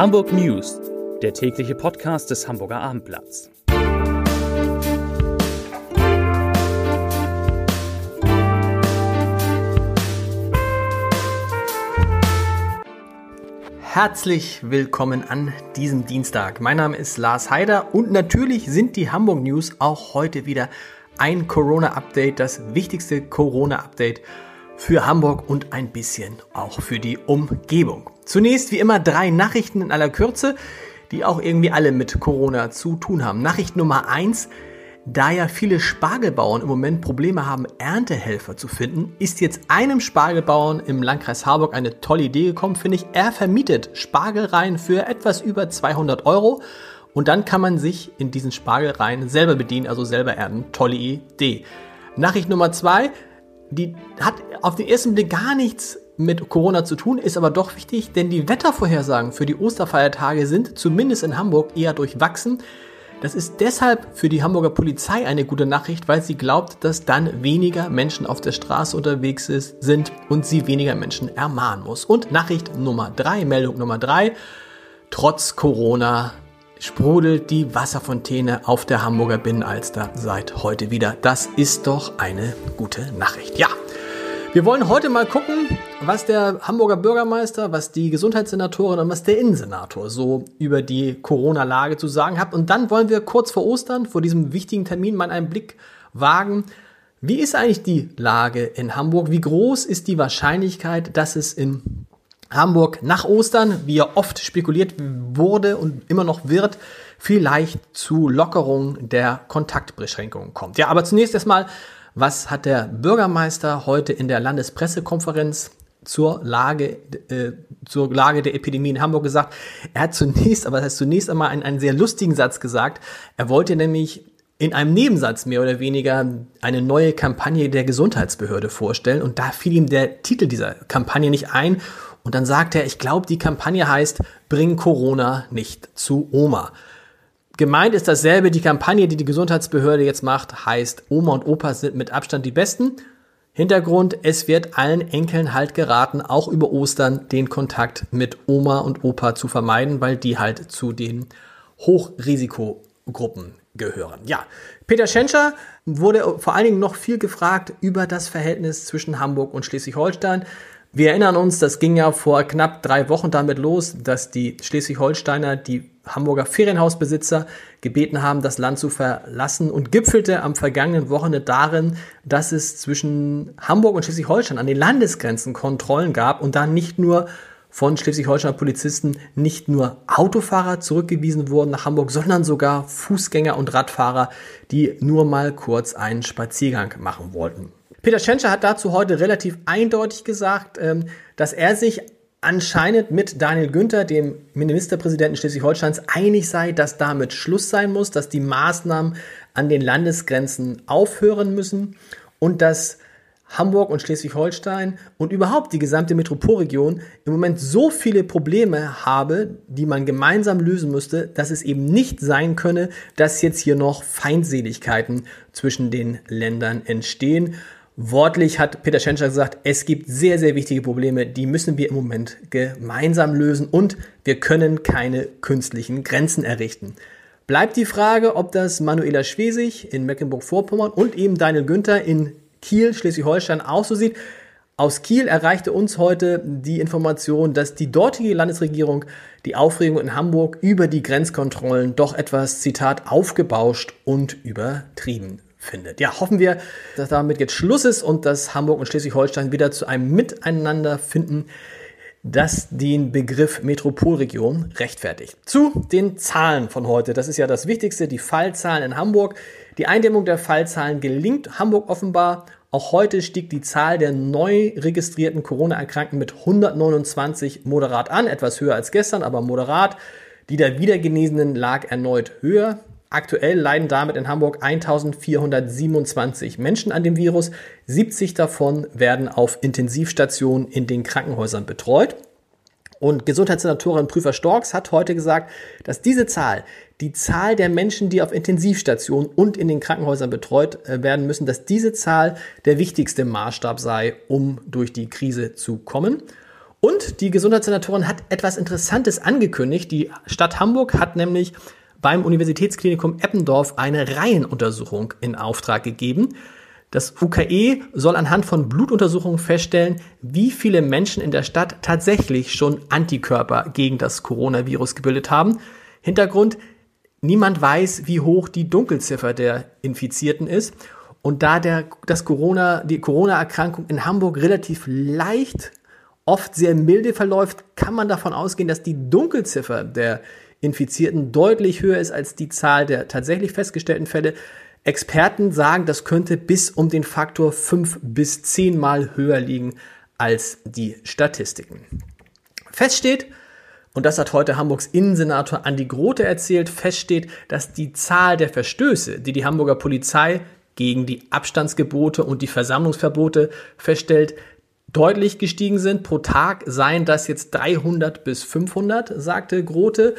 Hamburg News, der tägliche Podcast des Hamburger Abendblatts. Herzlich willkommen an diesem Dienstag. Mein Name ist Lars Heider und natürlich sind die Hamburg News auch heute wieder ein Corona-Update, das wichtigste Corona-Update für Hamburg und ein bisschen auch für die Umgebung. Zunächst wie immer drei Nachrichten in aller Kürze, die auch irgendwie alle mit Corona zu tun haben. Nachricht Nummer eins: Da ja viele Spargelbauern im Moment Probleme haben, Erntehelfer zu finden, ist jetzt einem Spargelbauern im Landkreis Harburg eine tolle Idee gekommen, finde ich. Er vermietet Spargelreihen für etwas über 200 Euro und dann kann man sich in diesen Spargelreihen selber bedienen, also selber ernten. Tolle Idee. Nachricht Nummer zwei: die hat auf den ersten Blick gar nichts mit Corona zu tun, ist aber doch wichtig, denn die Wettervorhersagen für die Osterfeiertage sind zumindest in Hamburg eher durchwachsen. Das ist deshalb für die Hamburger Polizei eine gute Nachricht, weil sie glaubt, dass dann weniger Menschen auf der Straße unterwegs ist, sind und sie weniger Menschen ermahnen muss. Und Nachricht Nummer drei, Meldung Nummer drei: Trotz Corona sprudelt die Wasserfontäne auf der Hamburger Binnenalster seit heute wieder. Das ist doch eine gute Nachricht. Ja, wir wollen heute mal gucken, was der Hamburger Bürgermeister, was die Gesundheitssenatorin und was der Innensenator so über die Corona-Lage zu sagen hat. Und dann wollen wir kurz vor Ostern, vor diesem wichtigen Termin, mal einen Blick wagen. Wie ist eigentlich die Lage in Hamburg? Wie groß ist die Wahrscheinlichkeit, dass es in Hamburg nach Ostern, wie ja oft spekuliert wurde und immer noch wird, vielleicht zu Lockerung der Kontaktbeschränkungen kommt. Ja, aber zunächst erstmal, was hat der Bürgermeister heute in der Landespressekonferenz zur Lage, äh, zur Lage der Epidemie in Hamburg gesagt? Er hat zunächst, aber das heißt zunächst einmal einen, einen sehr lustigen Satz gesagt. Er wollte nämlich in einem Nebensatz mehr oder weniger eine neue Kampagne der Gesundheitsbehörde vorstellen und da fiel ihm der Titel dieser Kampagne nicht ein und dann sagt er, ich glaube, die Kampagne heißt Bring Corona nicht zu Oma. Gemeint ist dasselbe, die Kampagne, die die Gesundheitsbehörde jetzt macht, heißt Oma und Opa sind mit Abstand die Besten. Hintergrund, es wird allen Enkeln halt geraten, auch über Ostern den Kontakt mit Oma und Opa zu vermeiden, weil die halt zu den Hochrisikogruppen gehören. Ja, Peter Schenscher wurde vor allen Dingen noch viel gefragt über das Verhältnis zwischen Hamburg und Schleswig-Holstein. Wir erinnern uns, das ging ja vor knapp drei Wochen damit los, dass die Schleswig-Holsteiner die Hamburger Ferienhausbesitzer gebeten haben, das Land zu verlassen und gipfelte am vergangenen Wochenende darin, dass es zwischen Hamburg und Schleswig-Holstein an den Landesgrenzen Kontrollen gab und dann nicht nur von Schleswig-Holsteiner Polizisten nicht nur Autofahrer zurückgewiesen wurden nach Hamburg, sondern sogar Fußgänger und Radfahrer, die nur mal kurz einen Spaziergang machen wollten. Peter Schenscher hat dazu heute relativ eindeutig gesagt, ähm, dass er sich anscheinend mit Daniel Günther, dem Ministerpräsidenten Schleswig-Holsteins, einig sei, dass damit Schluss sein muss, dass die Maßnahmen an den Landesgrenzen aufhören müssen und dass Hamburg und Schleswig-Holstein und überhaupt die gesamte Metropolregion im Moment so viele Probleme habe, die man gemeinsam lösen müsste, dass es eben nicht sein könne, dass jetzt hier noch Feindseligkeiten zwischen den Ländern entstehen. Wortlich hat Peter Schenscher gesagt, es gibt sehr, sehr wichtige Probleme, die müssen wir im Moment gemeinsam lösen und wir können keine künstlichen Grenzen errichten. Bleibt die Frage, ob das Manuela Schwesig in Mecklenburg-Vorpommern und eben Daniel Günther in Kiel, Schleswig-Holstein auch so sieht. Aus Kiel erreichte uns heute die Information, dass die dortige Landesregierung die Aufregung in Hamburg über die Grenzkontrollen doch etwas, Zitat, aufgebauscht und übertrieben findet. Ja, hoffen wir, dass damit jetzt Schluss ist und dass Hamburg und Schleswig-Holstein wieder zu einem Miteinander finden, das den Begriff Metropolregion rechtfertigt. Zu den Zahlen von heute. Das ist ja das Wichtigste, die Fallzahlen in Hamburg. Die Eindämmung der Fallzahlen gelingt Hamburg offenbar. Auch heute stieg die Zahl der neu registrierten Corona-Erkrankten mit 129 moderat an, etwas höher als gestern, aber moderat. Die der Wiedergenesenen lag erneut höher. Aktuell leiden damit in Hamburg 1427 Menschen an dem Virus. 70 davon werden auf Intensivstationen in den Krankenhäusern betreut. Und Gesundheitssenatorin Prüfer Storks hat heute gesagt, dass diese Zahl, die Zahl der Menschen, die auf Intensivstationen und in den Krankenhäusern betreut äh, werden müssen, dass diese Zahl der wichtigste Maßstab sei, um durch die Krise zu kommen. Und die Gesundheitssenatorin hat etwas Interessantes angekündigt. Die Stadt Hamburg hat nämlich beim Universitätsklinikum Eppendorf eine Reihenuntersuchung in Auftrag gegeben. Das UKE soll anhand von Blutuntersuchungen feststellen, wie viele Menschen in der Stadt tatsächlich schon Antikörper gegen das Coronavirus gebildet haben. Hintergrund, niemand weiß, wie hoch die Dunkelziffer der Infizierten ist. Und da der, das Corona, die Corona-Erkrankung in Hamburg relativ leicht, oft sehr milde verläuft, kann man davon ausgehen, dass die Dunkelziffer der Infizierten deutlich höher ist als die Zahl der tatsächlich festgestellten Fälle. Experten sagen, das könnte bis um den Faktor 5 bis 10 Mal höher liegen als die Statistiken. Feststeht, und das hat heute Hamburgs Innensenator Andi Grote erzählt, feststeht, dass die Zahl der Verstöße, die die Hamburger Polizei gegen die Abstandsgebote und die Versammlungsverbote feststellt, deutlich gestiegen sind. Pro Tag seien das jetzt 300 bis 500, sagte Grote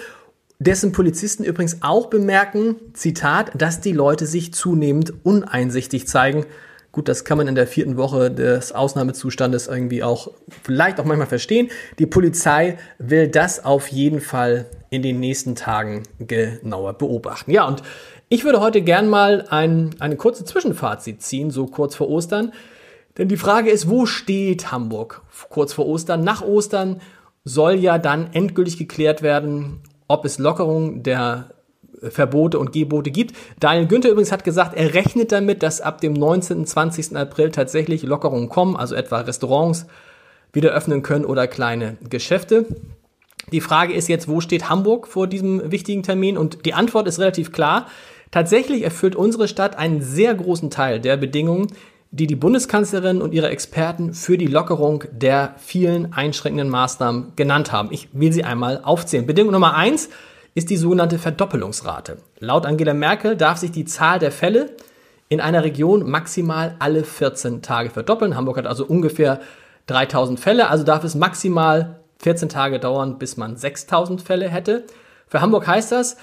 dessen Polizisten übrigens auch bemerken, Zitat, dass die Leute sich zunehmend uneinsichtig zeigen. Gut, das kann man in der vierten Woche des Ausnahmezustandes irgendwie auch vielleicht auch manchmal verstehen. Die Polizei will das auf jeden Fall in den nächsten Tagen genauer beobachten. Ja, und ich würde heute gern mal ein, eine kurze Zwischenfazit ziehen, so kurz vor Ostern. Denn die Frage ist, wo steht Hamburg kurz vor Ostern? Nach Ostern soll ja dann endgültig geklärt werden, ob es Lockerungen der Verbote und Gebote gibt. Daniel Günther übrigens hat gesagt, er rechnet damit, dass ab dem 19. und 20. April tatsächlich Lockerungen kommen, also etwa Restaurants wieder öffnen können oder kleine Geschäfte. Die Frage ist jetzt, wo steht Hamburg vor diesem wichtigen Termin? Und die Antwort ist relativ klar. Tatsächlich erfüllt unsere Stadt einen sehr großen Teil der Bedingungen, die die Bundeskanzlerin und ihre Experten für die Lockerung der vielen einschränkenden Maßnahmen genannt haben. Ich will sie einmal aufzählen. Bedingung Nummer eins ist die sogenannte Verdoppelungsrate. Laut Angela Merkel darf sich die Zahl der Fälle in einer Region maximal alle 14 Tage verdoppeln. Hamburg hat also ungefähr 3000 Fälle, also darf es maximal 14 Tage dauern, bis man 6000 Fälle hätte. Für Hamburg heißt das,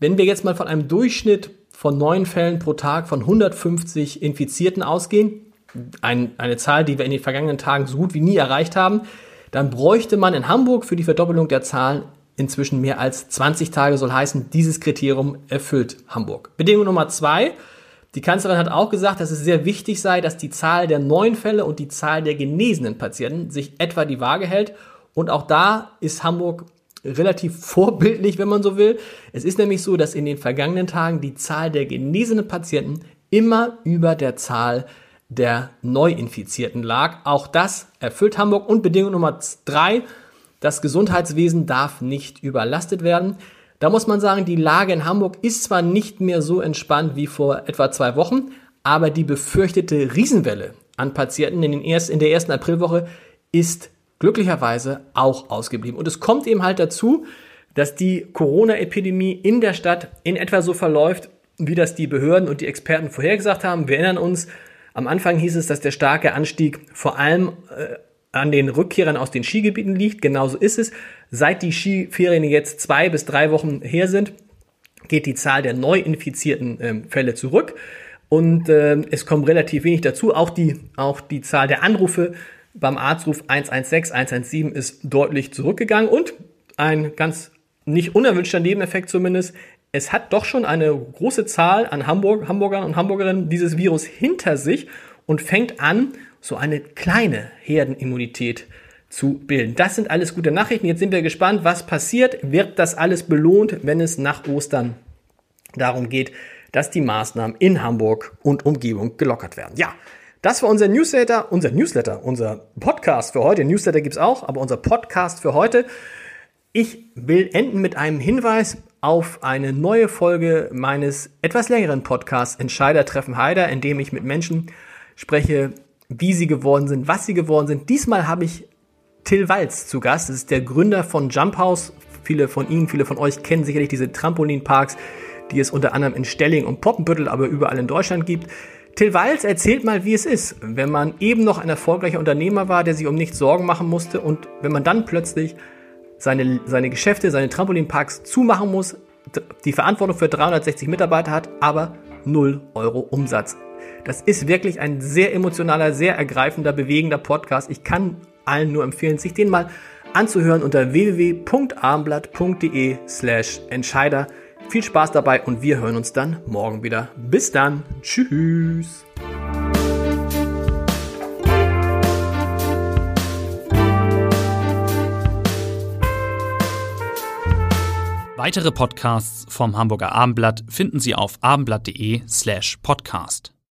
wenn wir jetzt mal von einem Durchschnitt von neun Fällen pro Tag von 150 Infizierten ausgehen, ein, eine Zahl, die wir in den vergangenen Tagen so gut wie nie erreicht haben, dann bräuchte man in Hamburg für die Verdoppelung der Zahlen inzwischen mehr als 20 Tage, soll heißen, dieses Kriterium erfüllt Hamburg. Bedingung Nummer zwei, die Kanzlerin hat auch gesagt, dass es sehr wichtig sei, dass die Zahl der neuen Fälle und die Zahl der genesenen Patienten sich etwa die Waage hält. Und auch da ist Hamburg relativ vorbildlich, wenn man so will. Es ist nämlich so, dass in den vergangenen Tagen die Zahl der genesenen Patienten immer über der Zahl der Neuinfizierten lag. Auch das erfüllt Hamburg. Und Bedingung Nummer drei, das Gesundheitswesen darf nicht überlastet werden. Da muss man sagen, die Lage in Hamburg ist zwar nicht mehr so entspannt wie vor etwa zwei Wochen, aber die befürchtete Riesenwelle an Patienten in, ersten, in der ersten Aprilwoche ist glücklicherweise auch ausgeblieben. Und es kommt eben halt dazu, dass die Corona-Epidemie in der Stadt in etwa so verläuft, wie das die Behörden und die Experten vorhergesagt haben. Wir erinnern uns, am Anfang hieß es, dass der starke Anstieg vor allem äh, an den Rückkehrern aus den Skigebieten liegt. Genauso ist es. Seit die Skiferien jetzt zwei bis drei Wochen her sind, geht die Zahl der neu infizierten äh, Fälle zurück. Und äh, es kommt relativ wenig dazu. Auch die, auch die Zahl der Anrufe beim Arztruf 116, 117 ist deutlich zurückgegangen und ein ganz nicht unerwünschter Nebeneffekt zumindest, es hat doch schon eine große Zahl an Hamburg, Hamburgern und Hamburgerinnen dieses Virus hinter sich und fängt an, so eine kleine Herdenimmunität zu bilden. Das sind alles gute Nachrichten. Jetzt sind wir gespannt, was passiert. Wird das alles belohnt, wenn es nach Ostern darum geht, dass die Maßnahmen in Hamburg und Umgebung gelockert werden? Ja, das war unser Newsletter, unser Newsletter, unser Podcast für heute. Newsletter gibt's auch, aber unser Podcast für heute. Ich will enden mit einem Hinweis auf eine neue Folge meines etwas längeren Podcasts Entscheider treffen Heider, in dem ich mit Menschen spreche, wie sie geworden sind, was sie geworden sind. Diesmal habe ich Till Walz zu Gast. Das ist der Gründer von Jump House. Viele von Ihnen, viele von euch kennen sicherlich diese Trampolinparks, die es unter anderem in Stelling und Poppenbüttel, aber überall in Deutschland gibt. Till Walz erzählt mal, wie es ist, wenn man eben noch ein erfolgreicher Unternehmer war, der sich um nichts Sorgen machen musste und wenn man dann plötzlich seine, seine Geschäfte, seine Trampolinparks zumachen muss, die Verantwortung für 360 Mitarbeiter hat, aber 0 Euro Umsatz. Das ist wirklich ein sehr emotionaler, sehr ergreifender, bewegender Podcast. Ich kann allen nur empfehlen, sich den mal anzuhören unter www.abendblatt.de slash Entscheider. Viel Spaß dabei und wir hören uns dann morgen wieder. Bis dann. Tschüss. Weitere Podcasts vom Hamburger Abendblatt finden Sie auf abendblatt.de slash podcast.